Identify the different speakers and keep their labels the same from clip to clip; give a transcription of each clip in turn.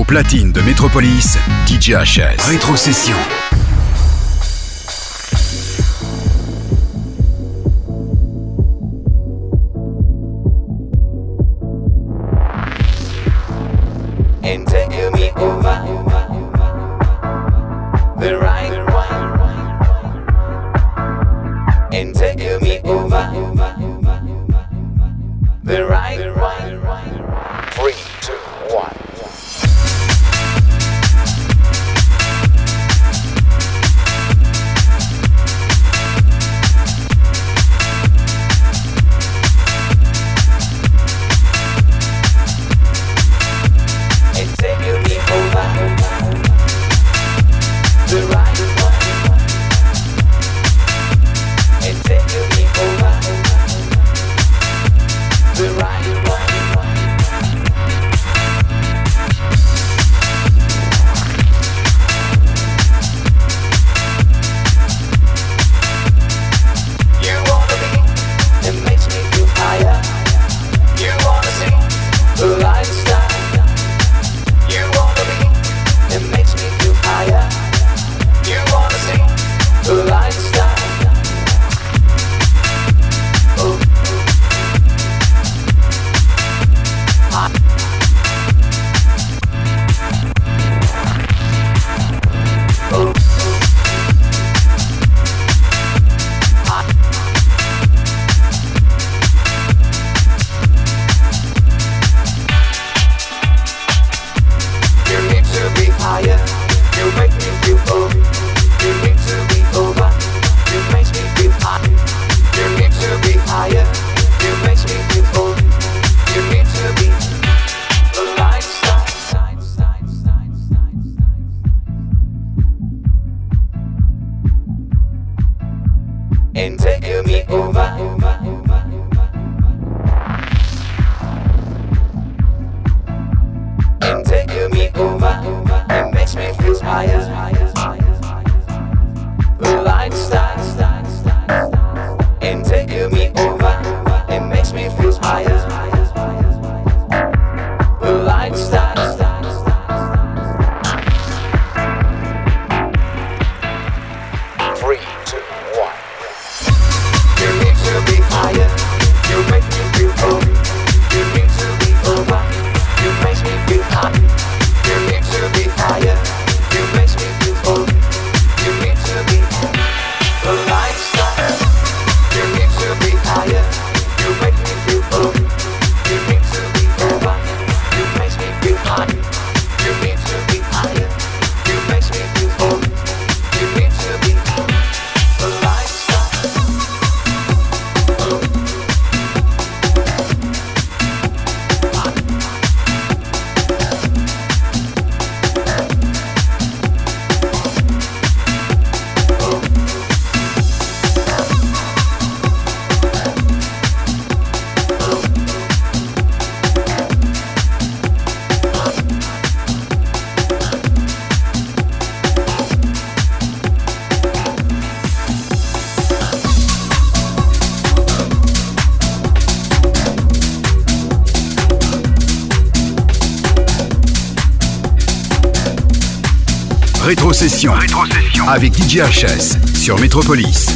Speaker 1: Au platine de Métropolis, DJ HS. Rétrocession. Rétrocession. Rétrocession. Avec DJHS sur Métropolis.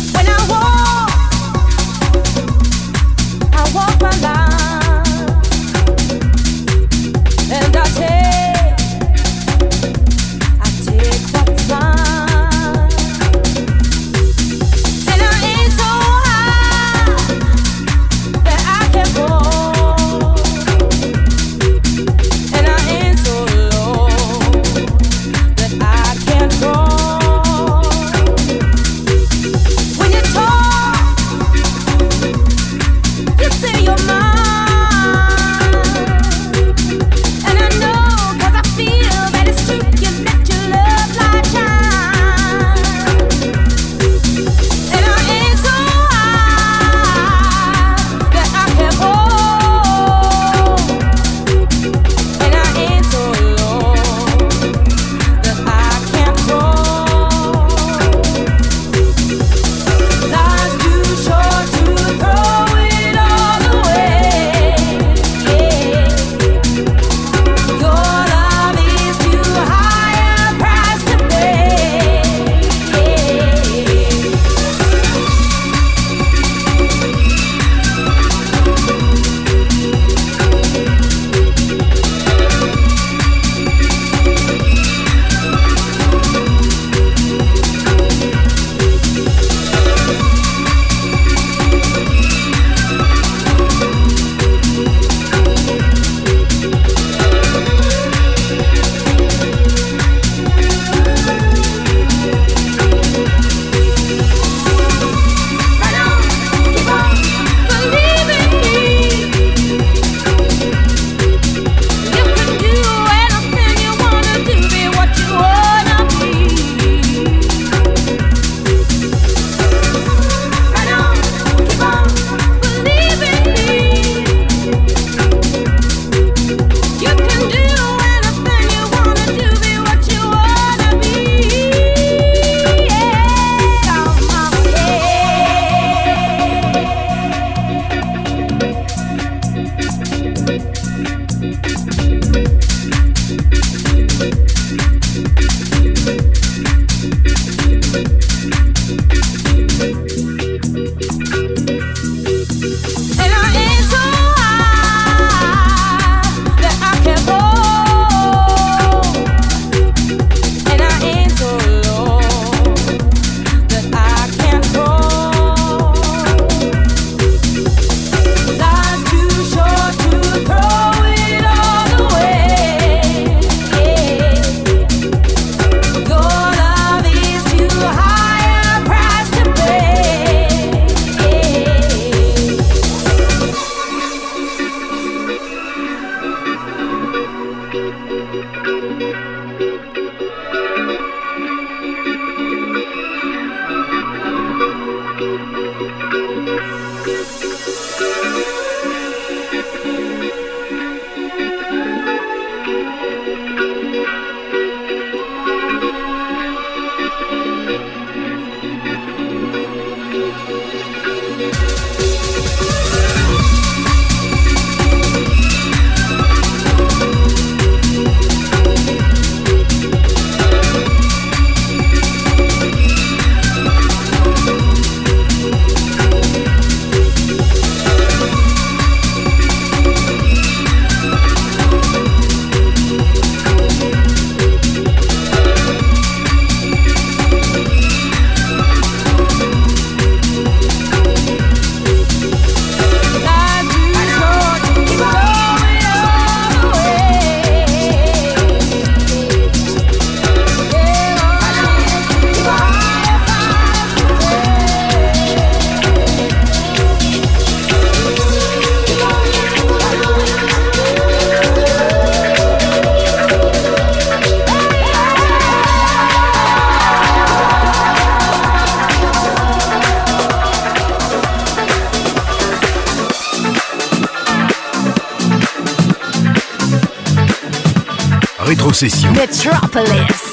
Speaker 2: Rétrocession.
Speaker 3: Metropolis.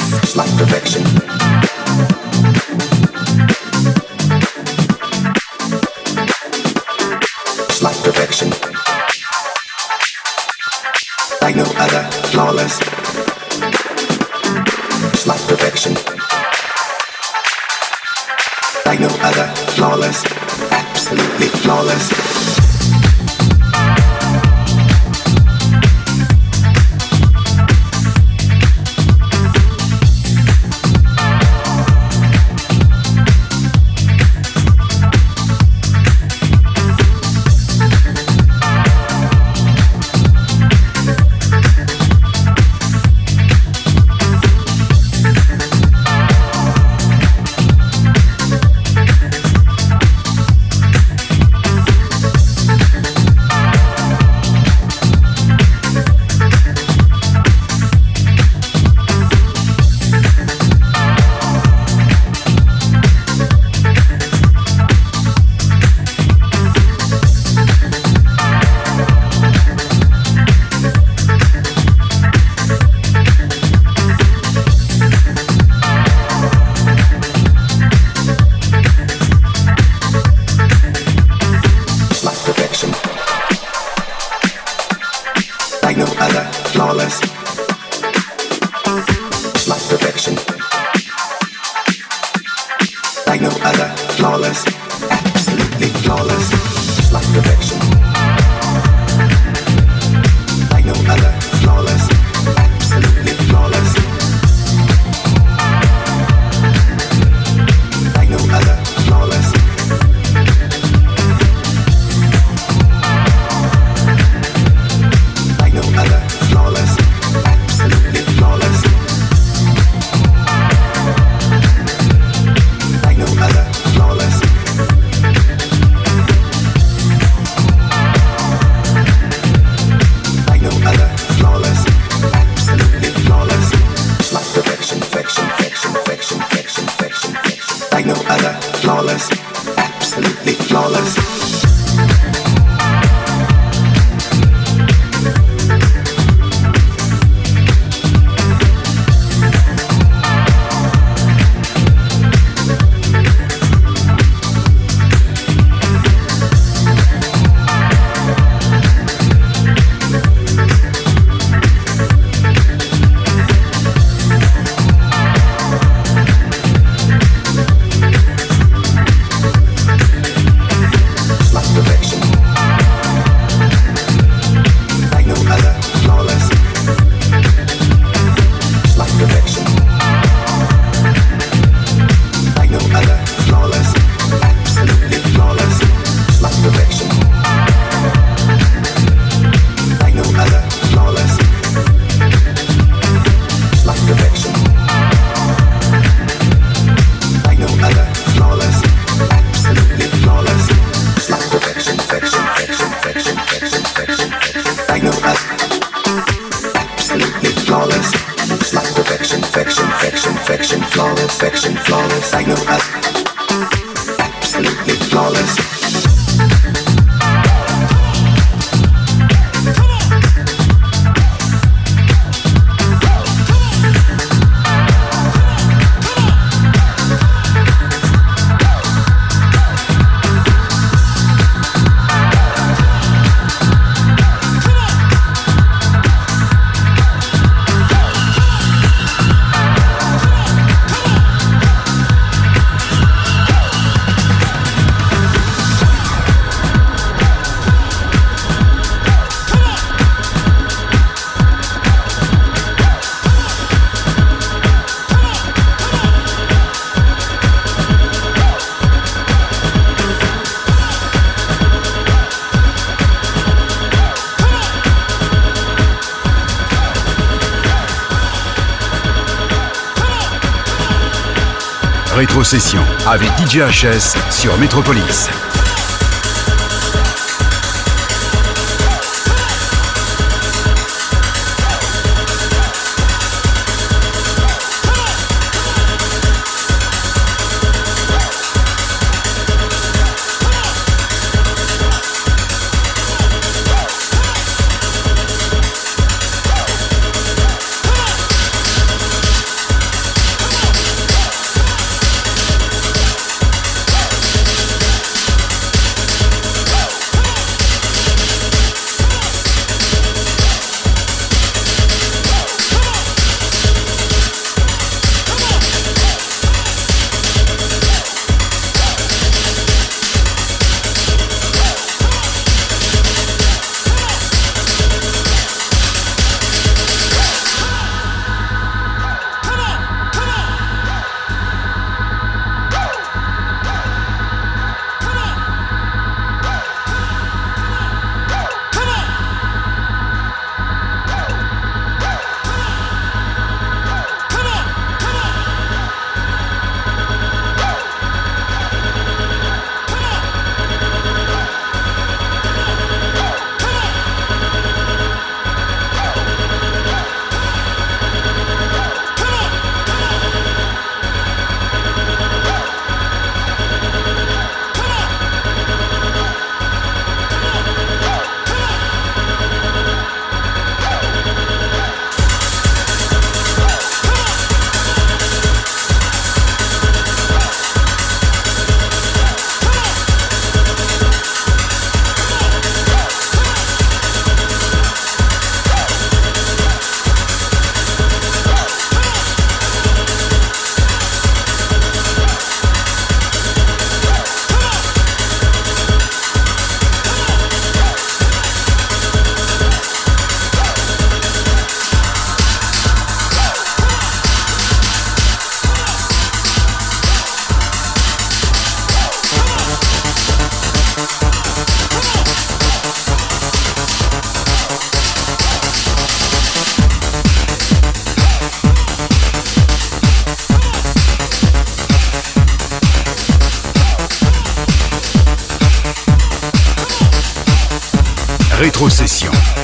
Speaker 2: Rétrocession avec DJ HS sur Métropolis.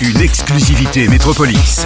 Speaker 2: Une exclusivité Métropolis.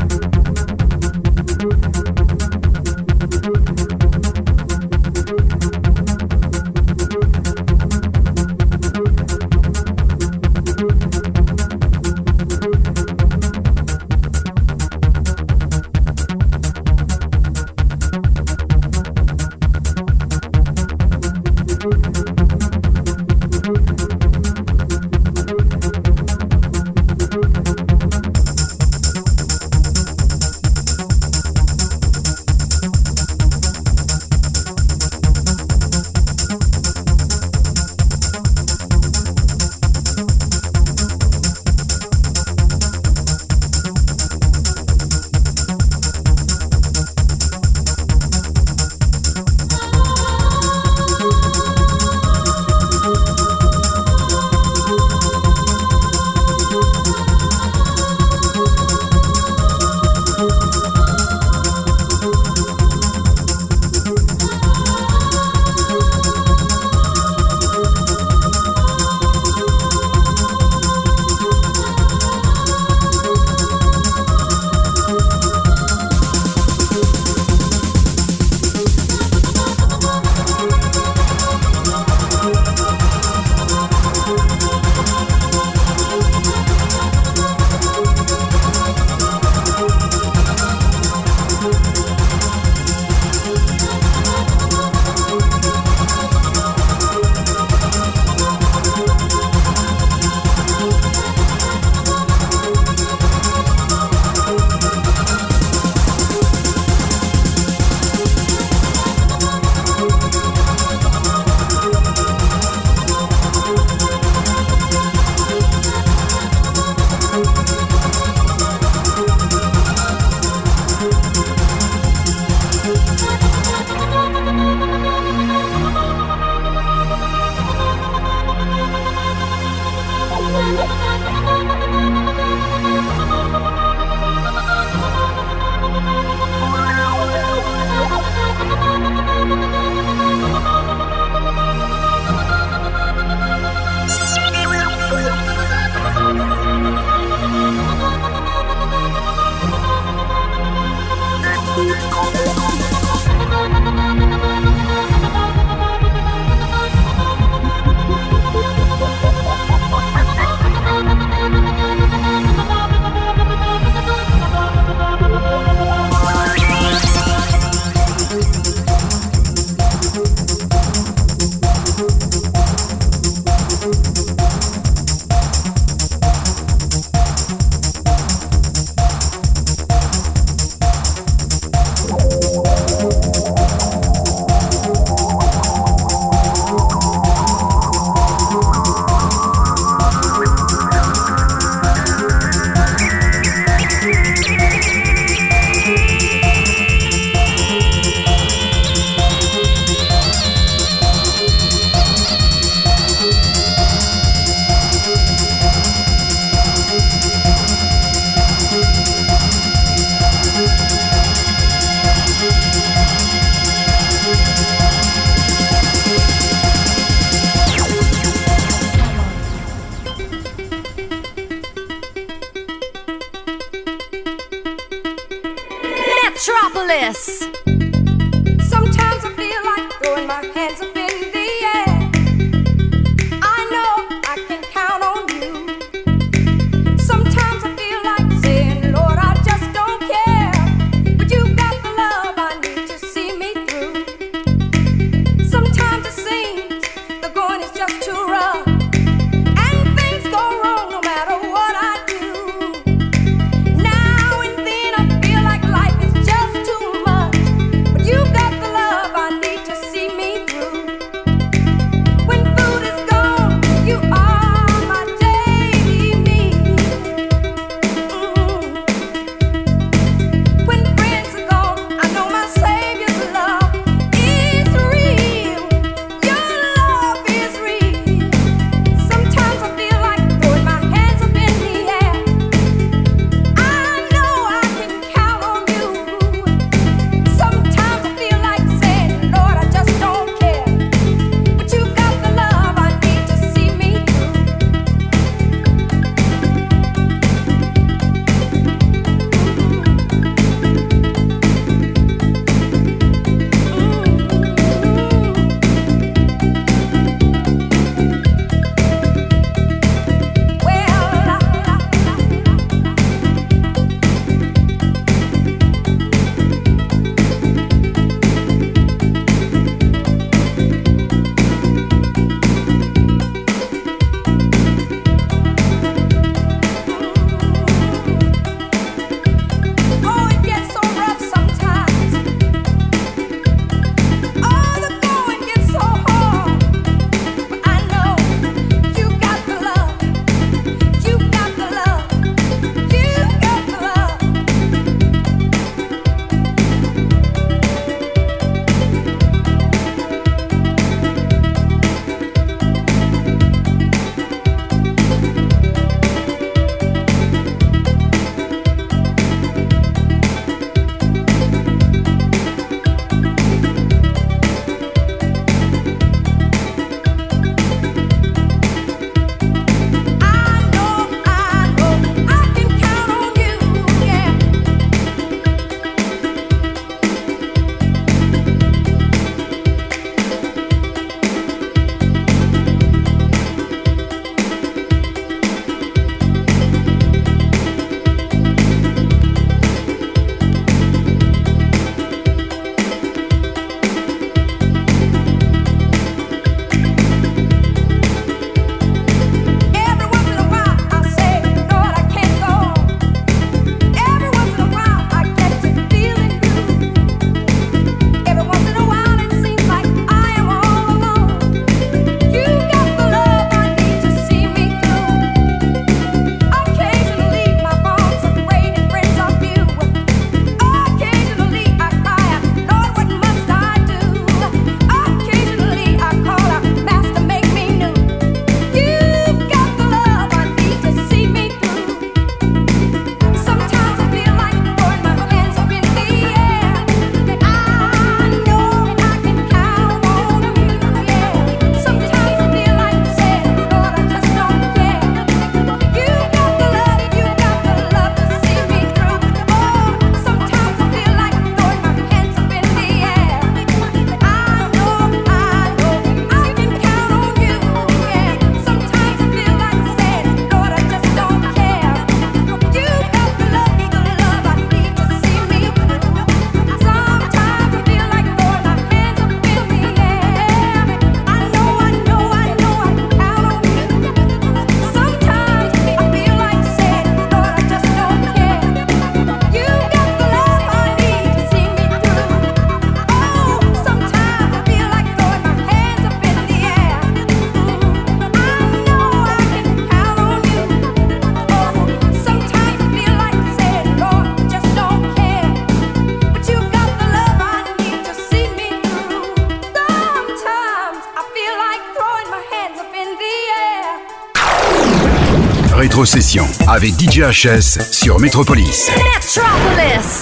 Speaker 2: Rétrocession avec DJ HS sur Metropolis.
Speaker 4: Metropolis.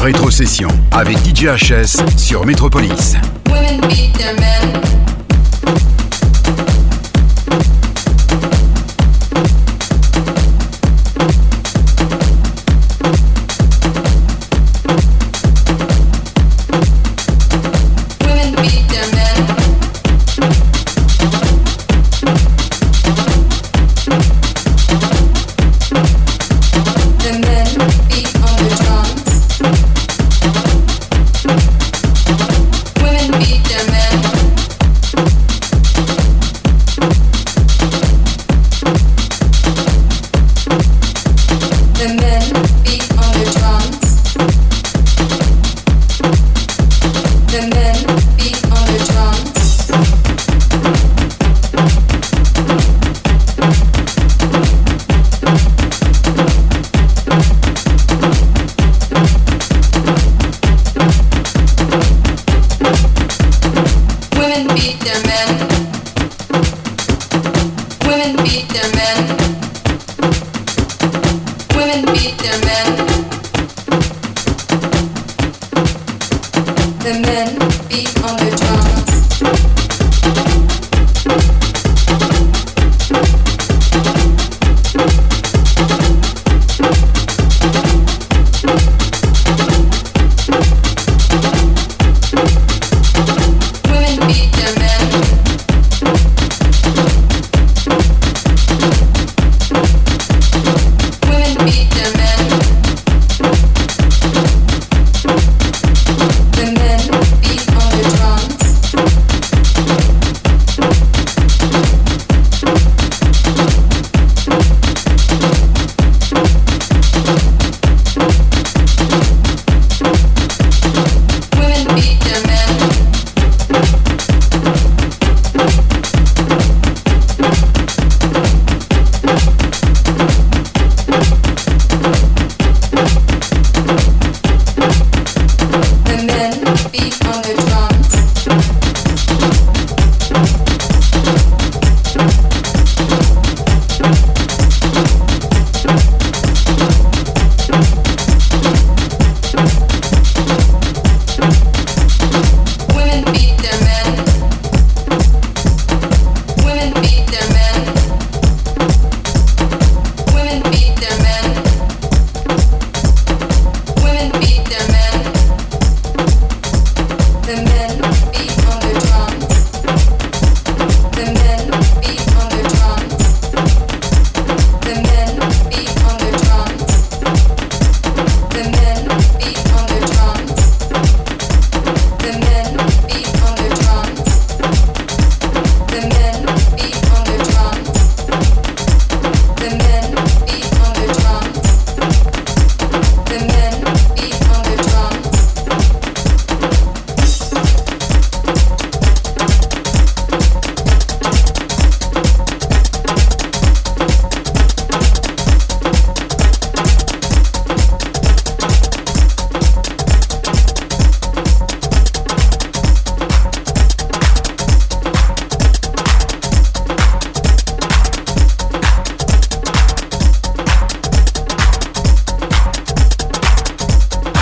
Speaker 2: Rétrocession avec DJHS sur Metropolis.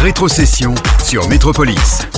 Speaker 2: Rétrocession sur Métropolis.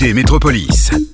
Speaker 2: Métropolis.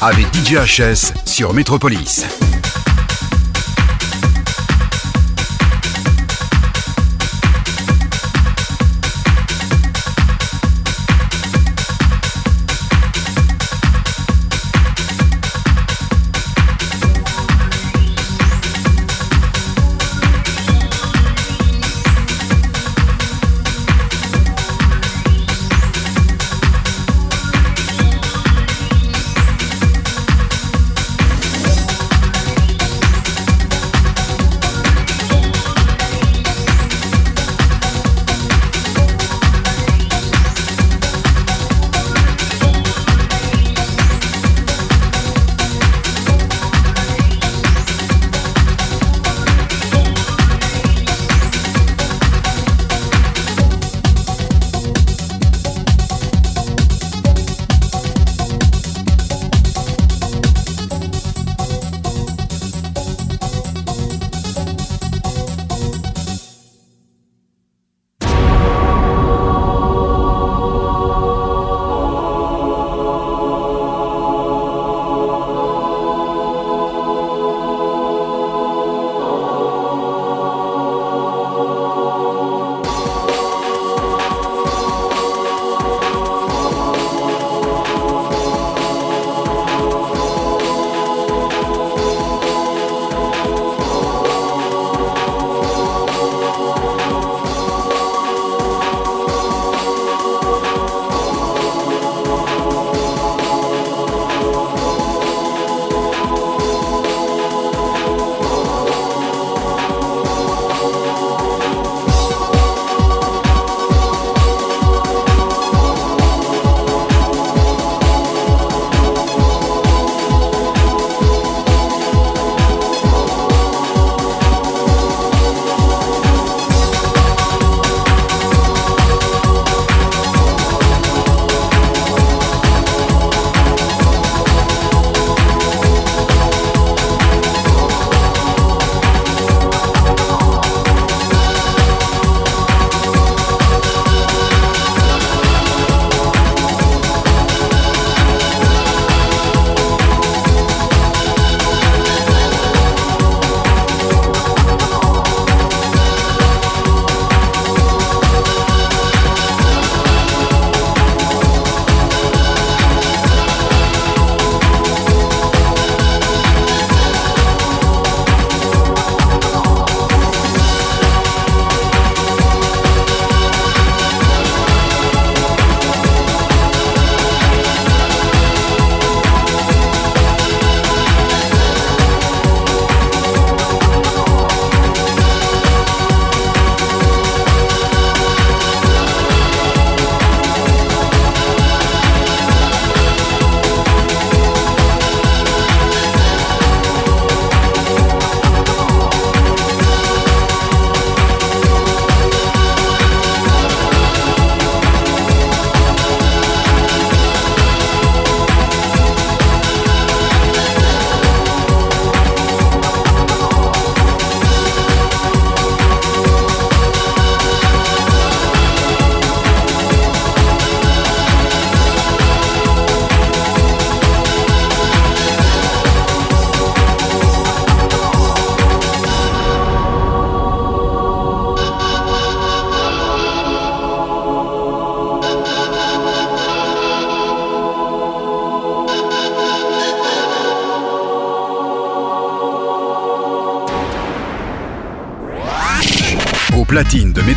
Speaker 2: Avec DJHS sur Métropolis.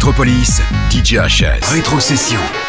Speaker 2: Métropolis, DJ HS. Rétrocession.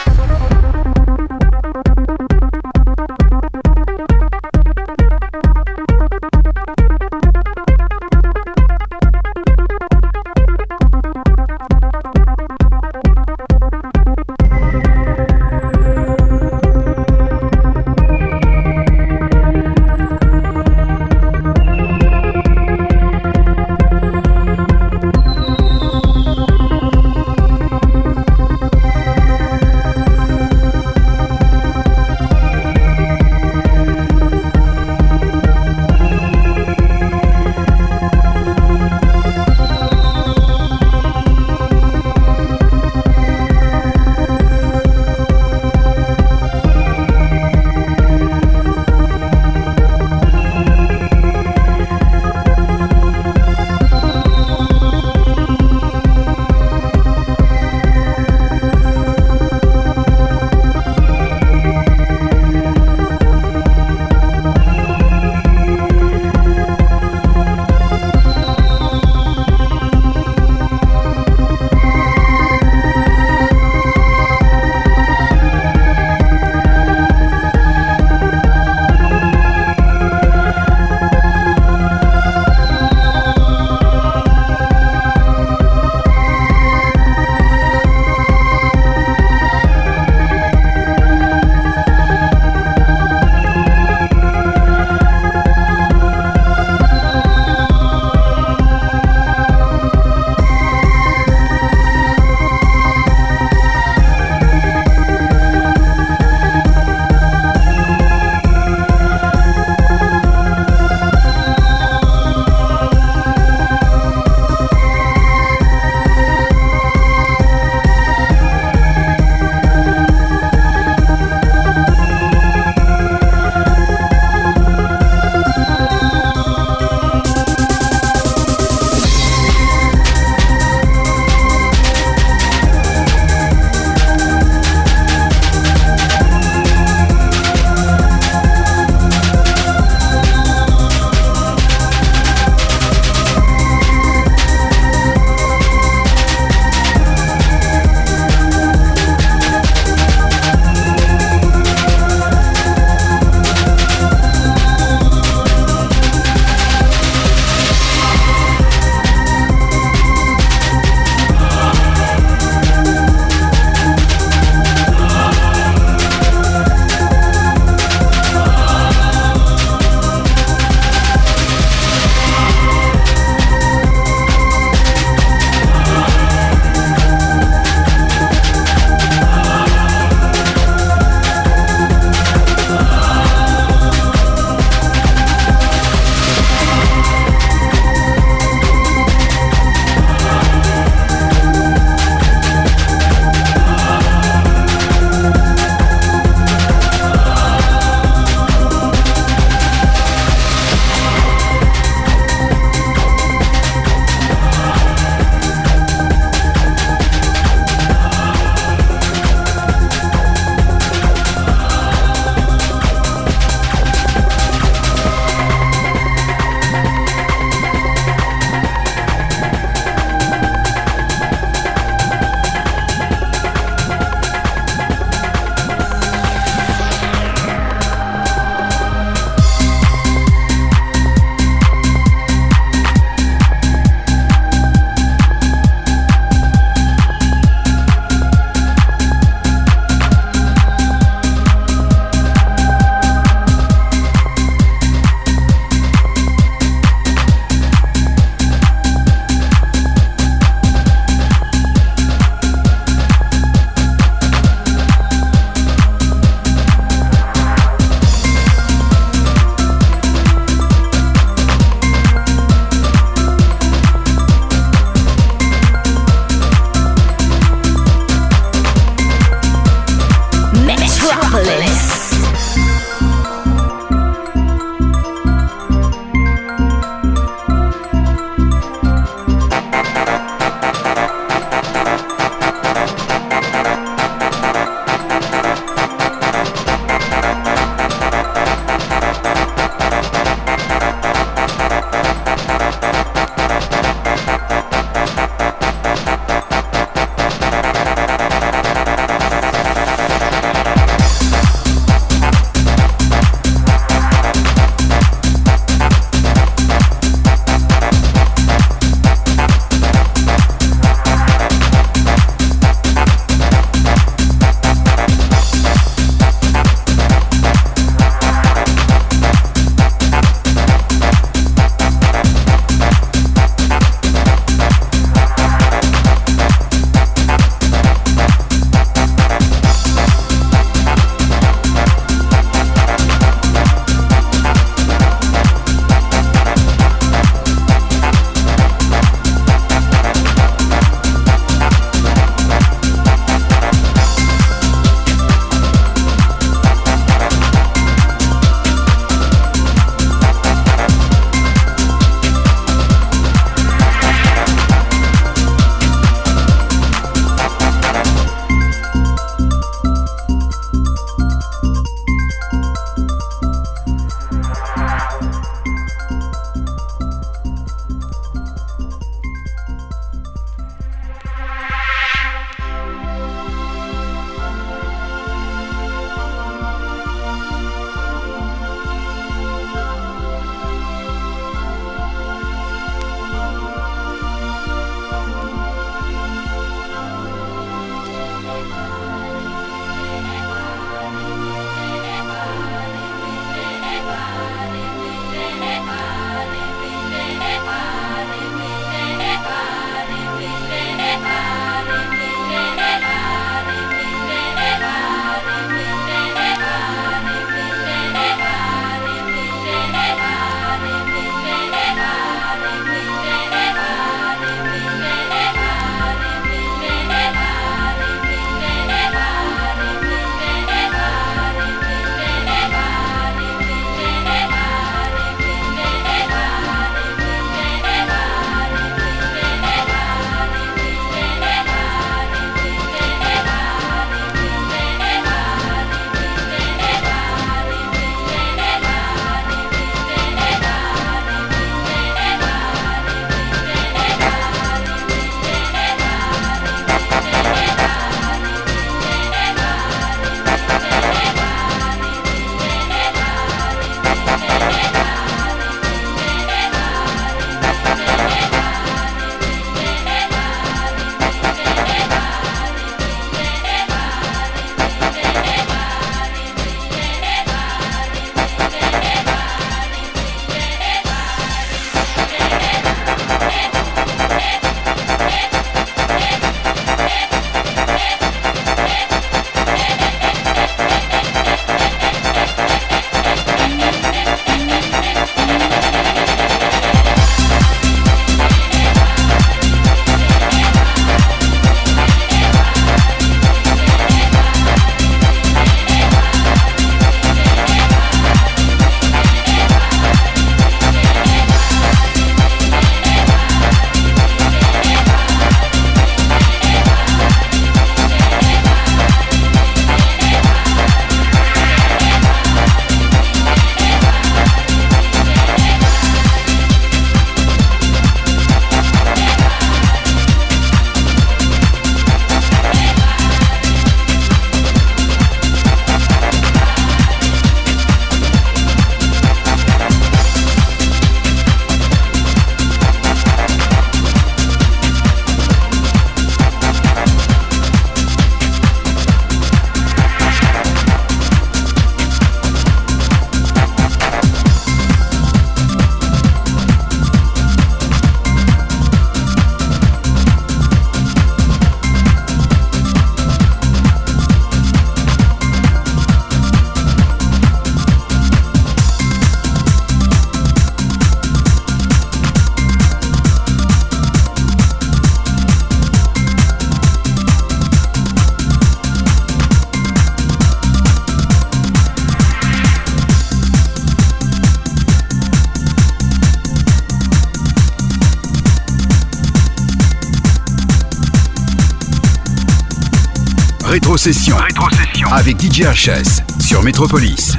Speaker 2: Rétrocession. Rétrocession. Avec DJ HS sur Métropolis.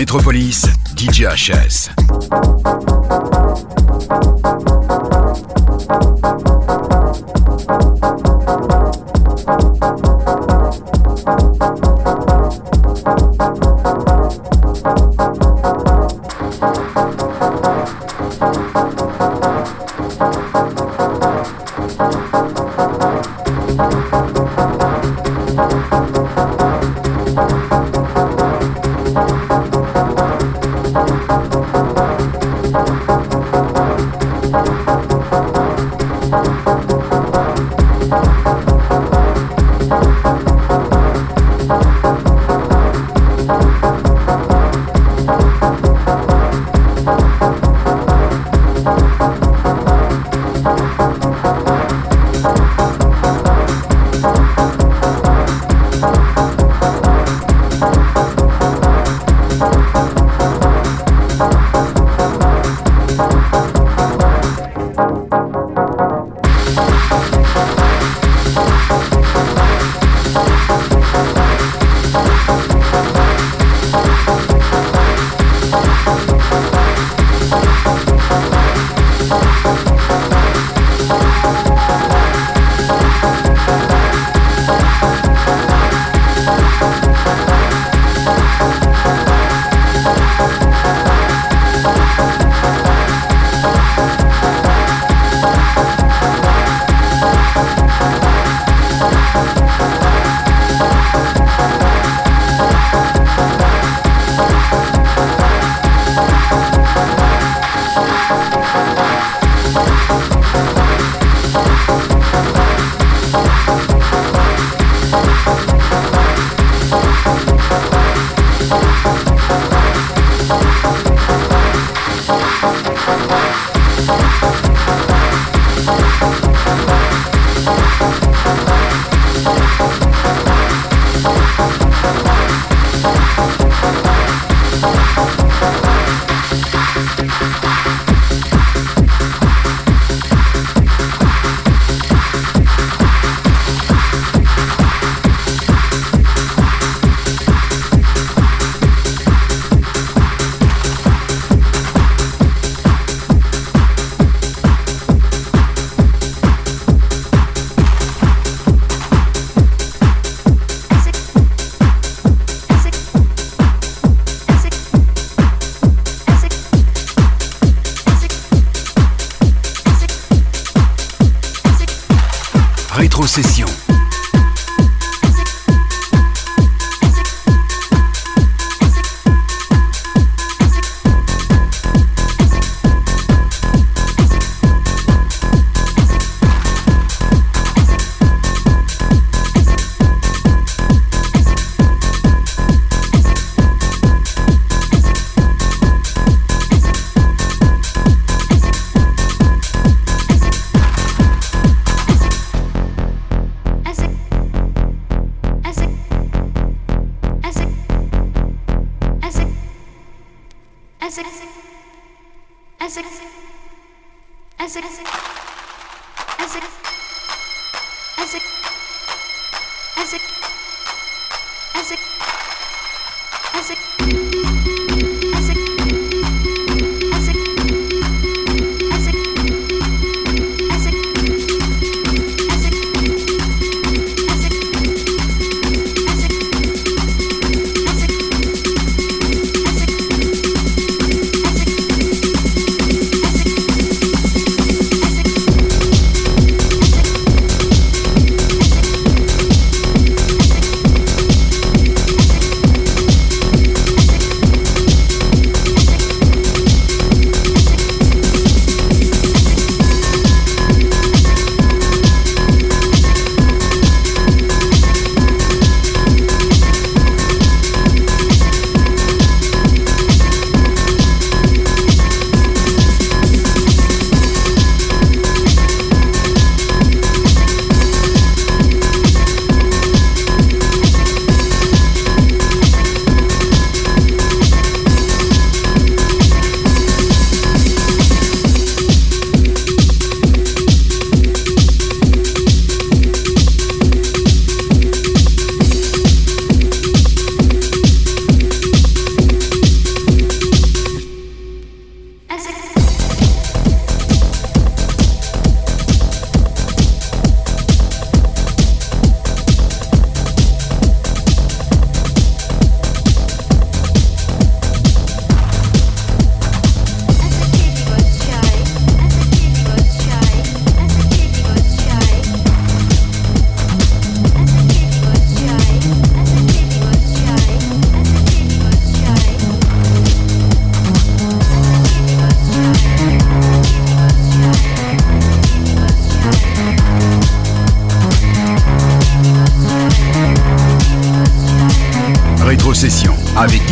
Speaker 2: Métropolis,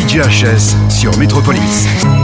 Speaker 2: DJHS sur Metropolis.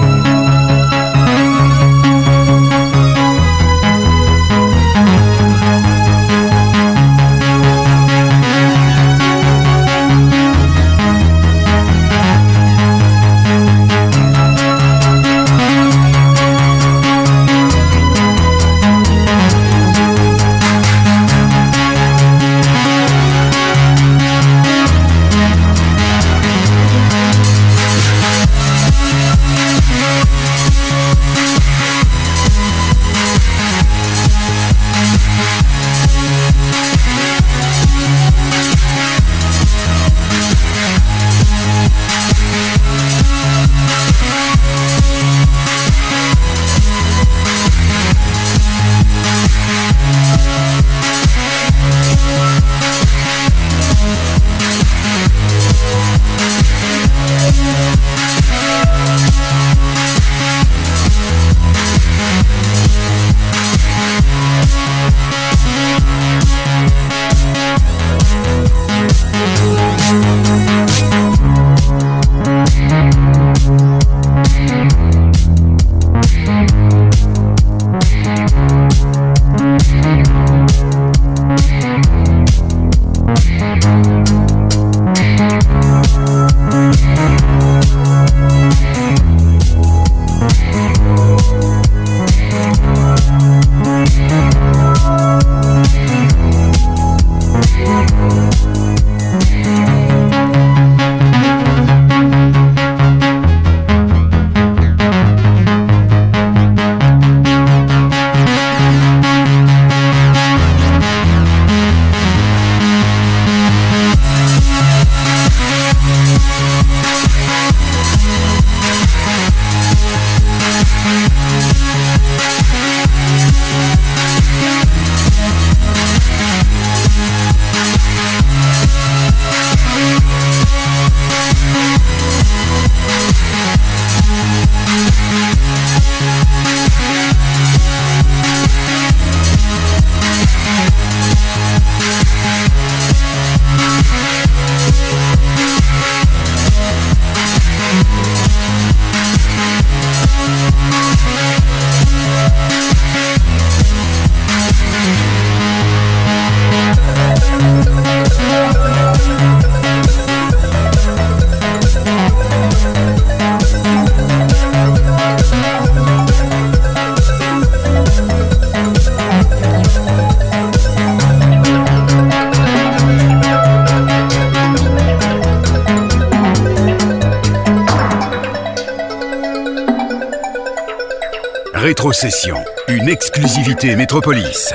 Speaker 3: Une exclusivité Métropolis.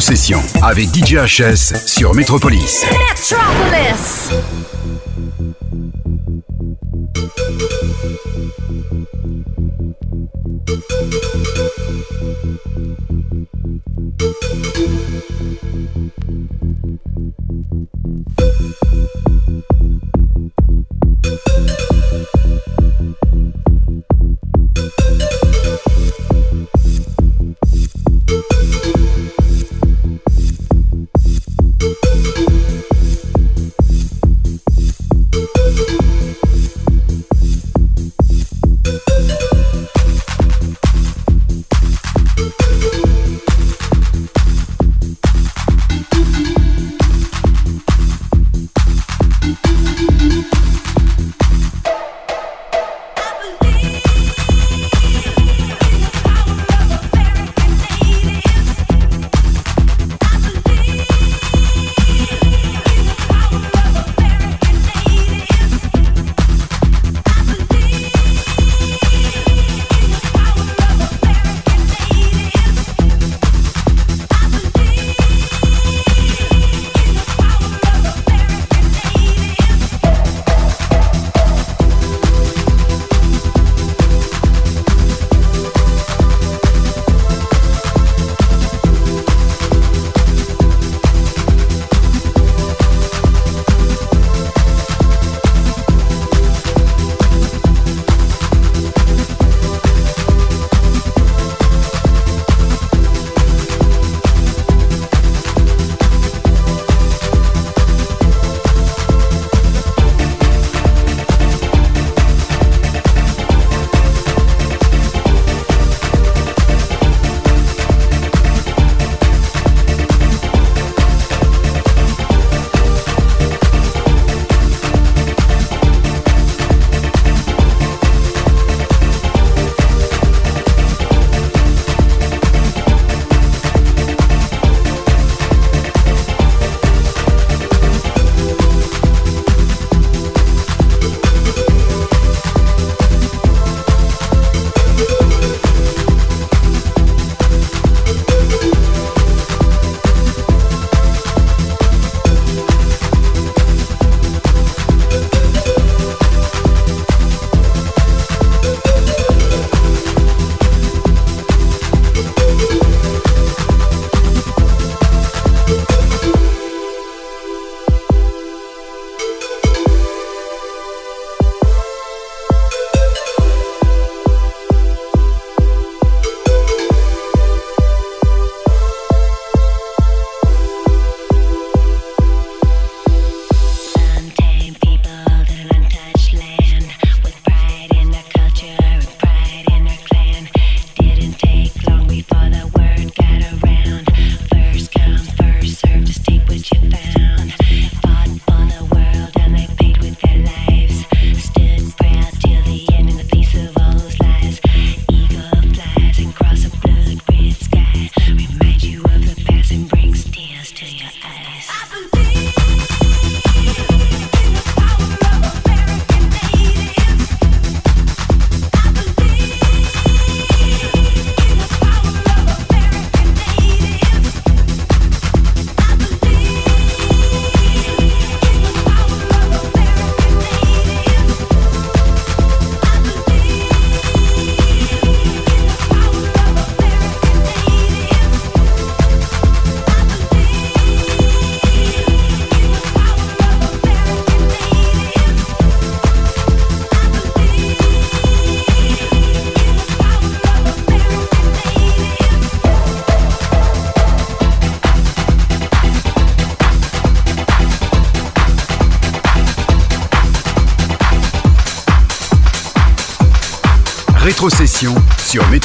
Speaker 5: Rétrocession avec DJ HS sur Metropolis.
Speaker 3: Metropolis.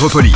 Speaker 5: Métropolis.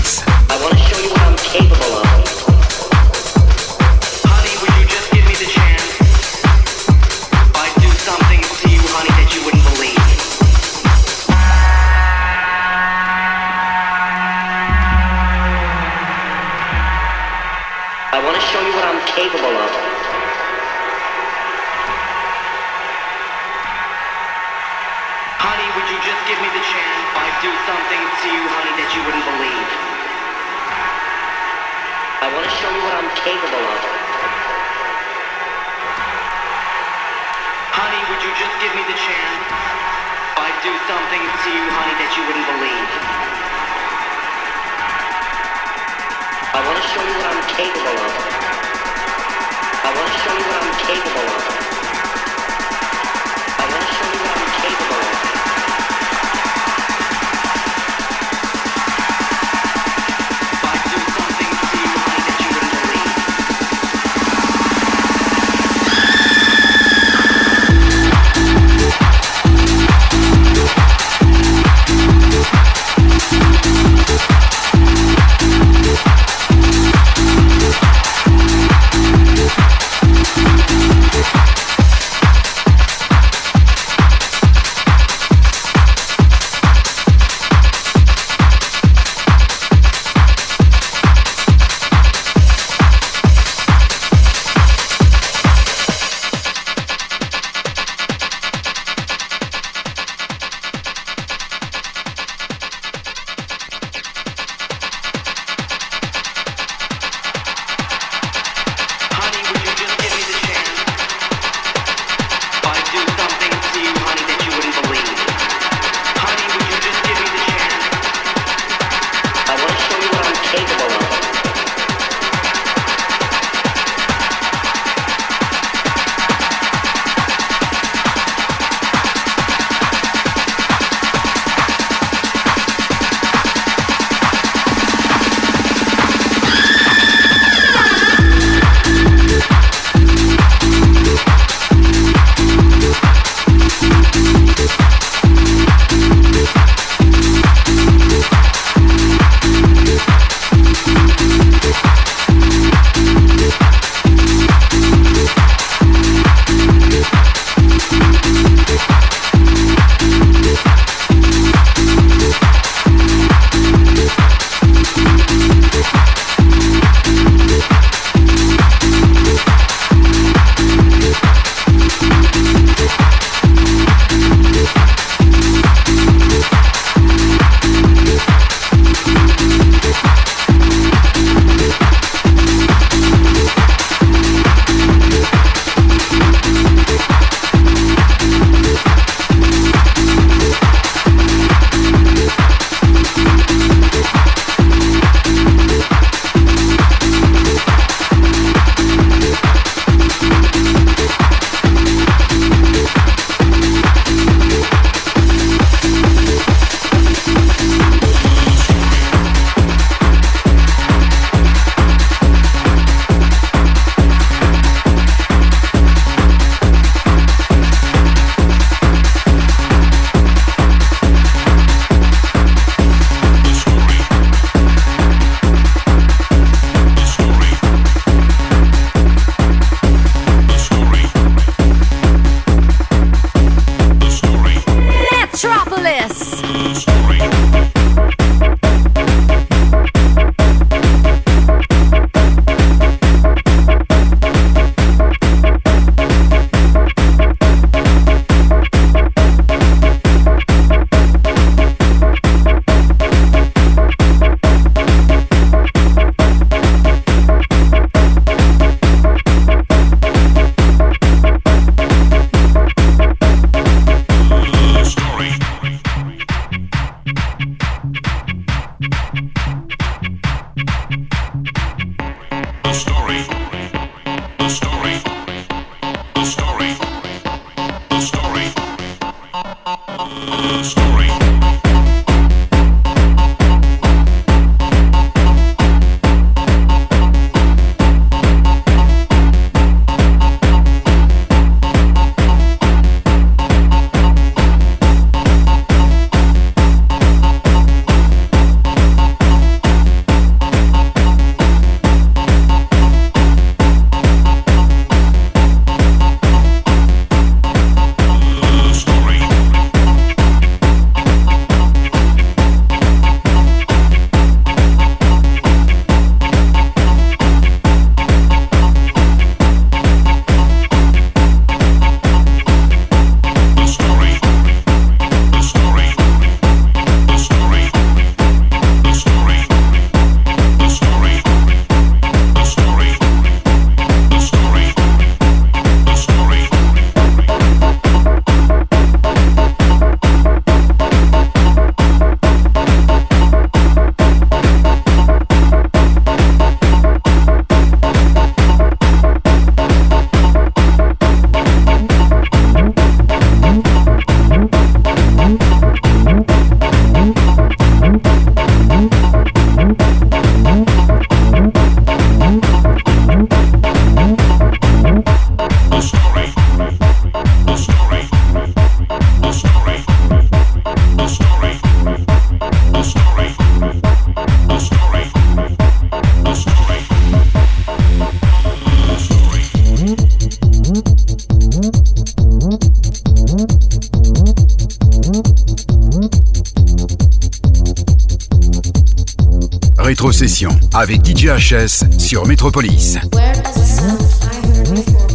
Speaker 2: Avec DJ HS sur Métropolis.
Speaker 6: Where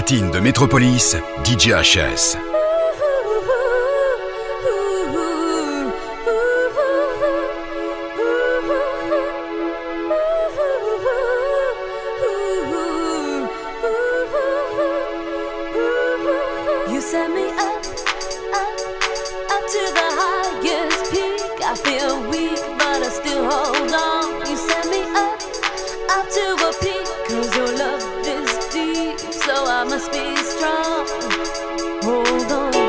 Speaker 3: platine de Métropolis, DJ HS.
Speaker 7: so I must be strong. Hold on.